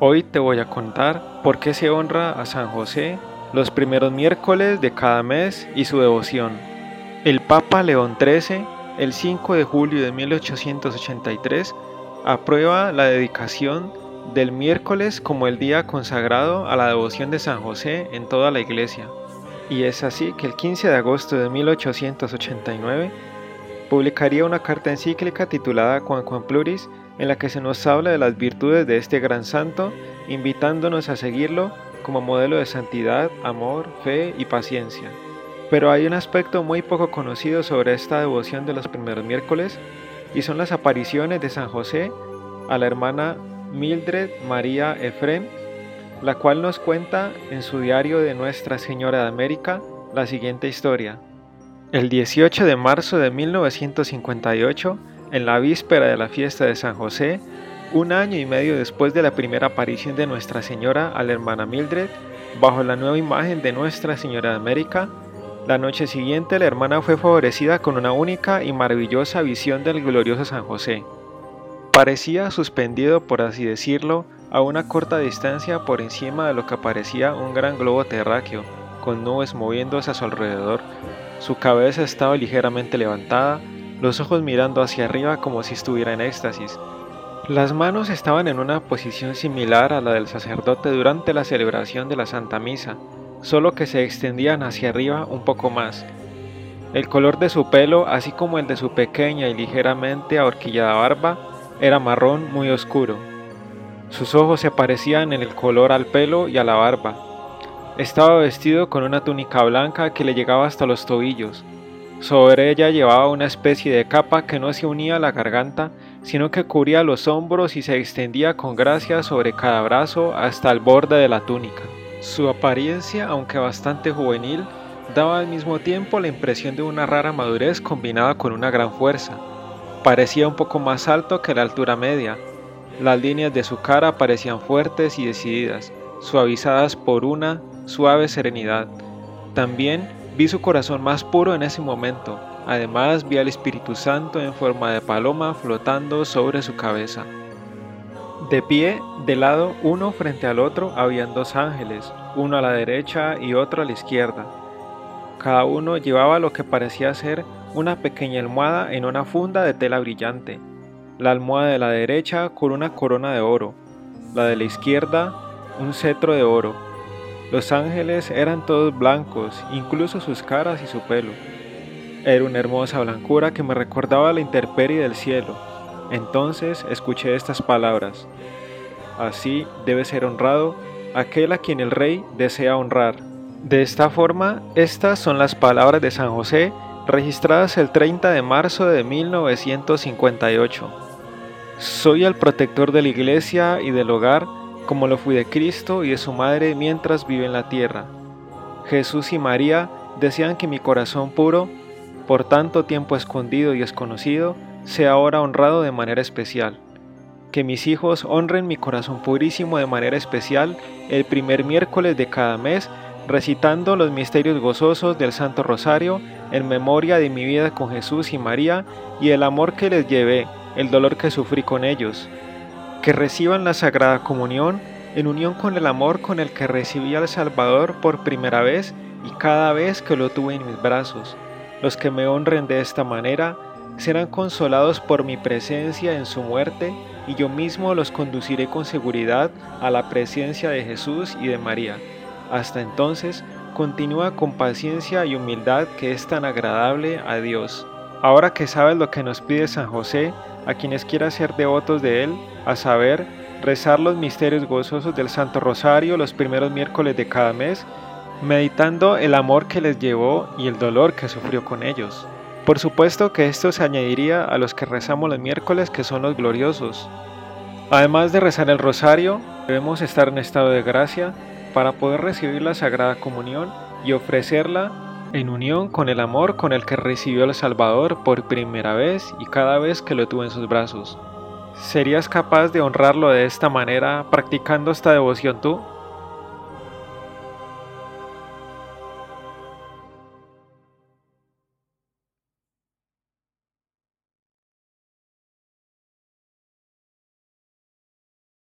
Hoy te voy a contar por qué se honra a San José los primeros miércoles de cada mes y su devoción. El Papa León XIII, el 5 de julio de 1883, aprueba la dedicación del miércoles como el día consagrado a la devoción de San José en toda la iglesia. Y es así que el 15 de agosto de 1889 publicaría una carta encíclica titulada Juan Juan Pluris en la que se nos habla de las virtudes de este gran santo, invitándonos a seguirlo como modelo de santidad, amor, fe y paciencia. Pero hay un aspecto muy poco conocido sobre esta devoción de los primeros miércoles y son las apariciones de San José a la hermana Mildred María Efrem, la cual nos cuenta en su diario de Nuestra Señora de América la siguiente historia. El 18 de marzo de 1958, en la víspera de la fiesta de San José, un año y medio después de la primera aparición de Nuestra Señora a la hermana Mildred, bajo la nueva imagen de Nuestra Señora de América, la noche siguiente la hermana fue favorecida con una única y maravillosa visión del glorioso San José. Parecía suspendido, por así decirlo, a una corta distancia por encima de lo que parecía un gran globo terráqueo, con nubes moviéndose a su alrededor. Su cabeza estaba ligeramente levantada, los ojos mirando hacia arriba como si estuviera en éxtasis. Las manos estaban en una posición similar a la del sacerdote durante la celebración de la Santa Misa, solo que se extendían hacia arriba un poco más. El color de su pelo, así como el de su pequeña y ligeramente ahorquillada barba, era marrón muy oscuro. Sus ojos se parecían en el color al pelo y a la barba. Estaba vestido con una túnica blanca que le llegaba hasta los tobillos, sobre ella llevaba una especie de capa que no se unía a la garganta, sino que cubría los hombros y se extendía con gracia sobre cada brazo hasta el borde de la túnica. Su apariencia, aunque bastante juvenil, daba al mismo tiempo la impresión de una rara madurez combinada con una gran fuerza. Parecía un poco más alto que la altura media. Las líneas de su cara parecían fuertes y decididas, suavizadas por una suave serenidad. También Vi su corazón más puro en ese momento. Además vi al Espíritu Santo en forma de paloma flotando sobre su cabeza. De pie, de lado uno frente al otro, habían dos ángeles, uno a la derecha y otro a la izquierda. Cada uno llevaba lo que parecía ser una pequeña almohada en una funda de tela brillante. La almohada de la derecha con una corona de oro, la de la izquierda un cetro de oro los ángeles eran todos blancos, incluso sus caras y su pelo. Era una hermosa blancura que me recordaba la intemperie del cielo. Entonces escuché estas palabras. Así debe ser honrado aquel a quien el rey desea honrar. De esta forma, estas son las palabras de San José registradas el 30 de marzo de 1958. Soy el protector de la iglesia y del hogar como lo fui de Cristo y de su Madre mientras vive en la tierra. Jesús y María desean que mi corazón puro, por tanto tiempo escondido y desconocido, sea ahora honrado de manera especial. Que mis hijos honren mi corazón purísimo de manera especial el primer miércoles de cada mes, recitando los misterios gozosos del Santo Rosario en memoria de mi vida con Jesús y María y el amor que les llevé, el dolor que sufrí con ellos que reciban la Sagrada Comunión en unión con el amor con el que recibí al Salvador por primera vez y cada vez que lo tuve en mis brazos. Los que me honren de esta manera serán consolados por mi presencia en su muerte y yo mismo los conduciré con seguridad a la presencia de Jesús y de María. Hasta entonces, continúa con paciencia y humildad que es tan agradable a Dios. Ahora que sabes lo que nos pide San José, a quienes quieran ser devotos de él, a saber, rezar los misterios gozosos del Santo Rosario los primeros miércoles de cada mes, meditando el amor que les llevó y el dolor que sufrió con ellos. Por supuesto que esto se añadiría a los que rezamos los miércoles que son los gloriosos. Además de rezar el rosario, debemos estar en estado de gracia para poder recibir la Sagrada Comunión y ofrecerla en unión con el amor con el que recibió al Salvador por primera vez y cada vez que lo tuvo en sus brazos. ¿Serías capaz de honrarlo de esta manera practicando esta devoción tú?